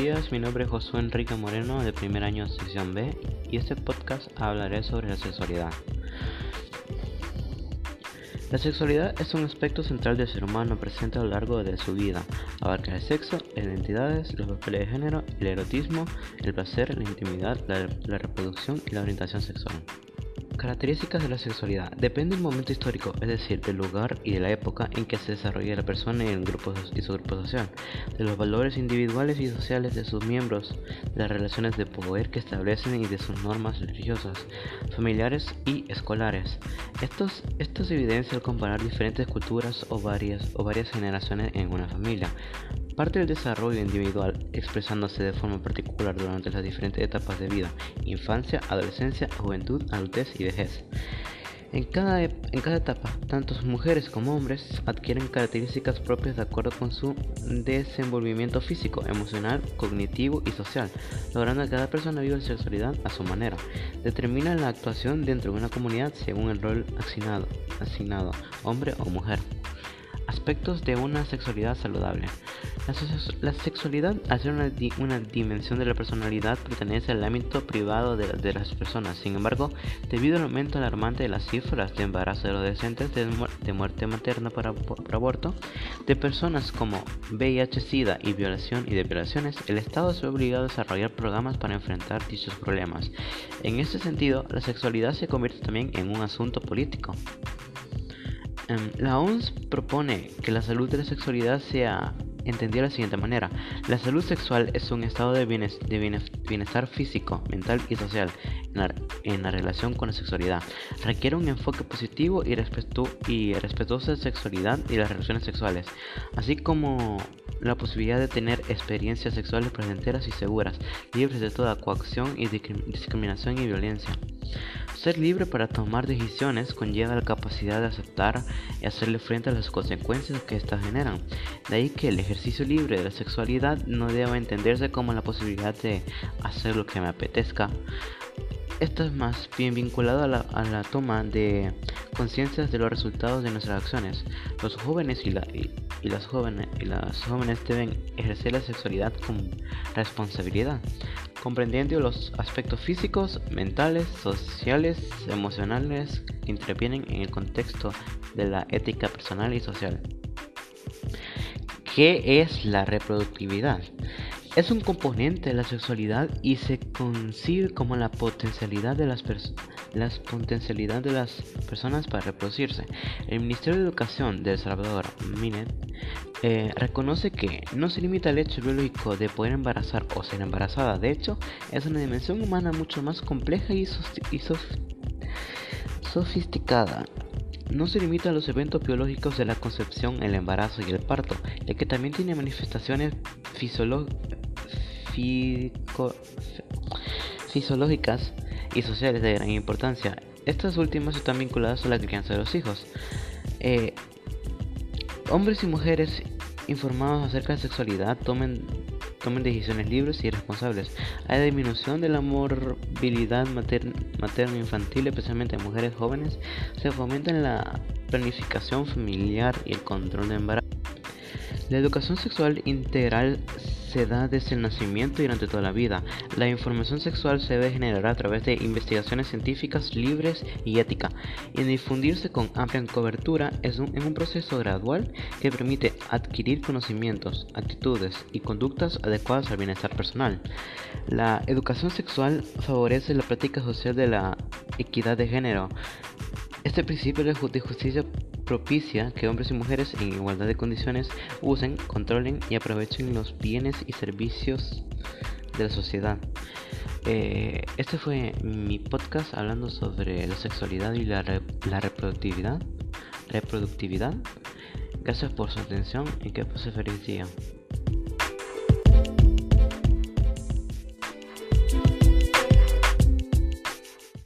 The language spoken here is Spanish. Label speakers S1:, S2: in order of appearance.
S1: días, mi nombre es Josué Enrique Moreno de primer año sección B y este podcast hablaré sobre la sexualidad. La sexualidad es un aspecto central del ser humano presente a lo largo de su vida. Abarca el sexo, las identidades, los papeles de género, el erotismo, el placer, la intimidad, la, la reproducción y la orientación sexual. Características de la sexualidad. Depende del momento histórico, es decir, del lugar y de la época en que se desarrolla la persona y, el y su grupo social, de los valores individuales y sociales de sus miembros, de las relaciones de poder que establecen y de sus normas religiosas, familiares y escolares. Estos, esto se evidencia al comparar diferentes culturas o varias, o varias generaciones en una familia. Parte del desarrollo individual expresándose de forma particular durante las diferentes etapas de vida, infancia, adolescencia, juventud, adultez y vejez. En cada, etapa, tanto mujeres como hombres adquieren características propias de acuerdo con su desenvolvimiento físico, emocional, cognitivo y social, logrando que cada persona viva la sexualidad a su manera. Determina la actuación dentro de una comunidad según el rol asignado, asignado hombre o mujer. Aspectos de una sexualidad saludable. La, sexualidad, al ser una, dimensión de la personalidad, pertenece al ámbito privado de, las personas. Sin embargo, debido al aumento alarmante de las cifras de embarazo de adolescentes, de, muerte materna por, aborto, de personas como VIH, SIDA y violación y de violaciones, el Estado se ha obligado a desarrollar programas para enfrentar dichos problemas. En este sentido, la sexualidad se convierte también en un asunto político. Em, la OMS propone que la salud de la sexualidad sea entendida de la siguiente manera. La salud sexual es un estado de bienestar físico, mental y social en la, relación con la sexualidad. Requiere un enfoque positivo y, respetuoso de la sexualidad y las relaciones sexuales, así como la posibilidad de tener experiencias sexuales placenteras y seguras, libres de toda coacción y discriminación y violencia. Ser libre para tomar decisiones conlleva la capacidad de aceptar y hacerle frente a las consecuencias que éstas generan. De ahí que el ejercicio libre de la sexualidad no debe entenderse como la posibilidad de hacer lo que me apetezca. Esto es más bien vinculado a la, toma de conciencia de los resultados de nuestras acciones. Los jóvenes y, las jóvenes y las jóvenes deben ejercer la sexualidad con responsabilidad comprendiendo los aspectos físicos, mentales, sociales, emocionales que intervienen en el contexto de la ética personal y social. ¿Qué es la reproductividad? Es un componente de la sexualidad y se concibe como la potencialidad de las, potencialidad de las personas para reproducirse. El Ministerio de Educación de El Salvador, MINET, eh, reconoce que no se limita al hecho biológico de poder embarazar o ser embarazada. De hecho, es una dimensión humana mucho más compleja y, sofisticada. No se limita a los eventos biológicos de la concepción, el embarazo y el parto, ya que también tiene manifestaciones fisiológicas y sociales de gran importancia. Estas últimas están vinculadas a la crianza de los hijos. Eh, hombres y mujeres informados acerca de sexualidad tomen, tomen decisiones libres y responsables. Hay disminución de la morbilidad materno-infantil, especialmente en mujeres jóvenes. Se fomenta la planificación familiar y el control de embarazo. La educación sexual integral se da desde el nacimiento y durante toda la vida. La información sexual se debe generar a través de investigaciones científicas libres y ética y difundirse con amplia cobertura es en un proceso gradual que permite adquirir conocimientos, actitudes y conductas adecuadas al bienestar personal. La educación sexual favorece la práctica social de la equidad de género. Este principio de justicia propicia que hombres y mujeres en igualdad de condiciones usen, controlen y aprovechen los bienes y servicios de la sociedad. Eh, este fue mi podcast hablando sobre la sexualidad y la, la reproductividad. Reproductividad. Gracias por su atención y que pase feliz día.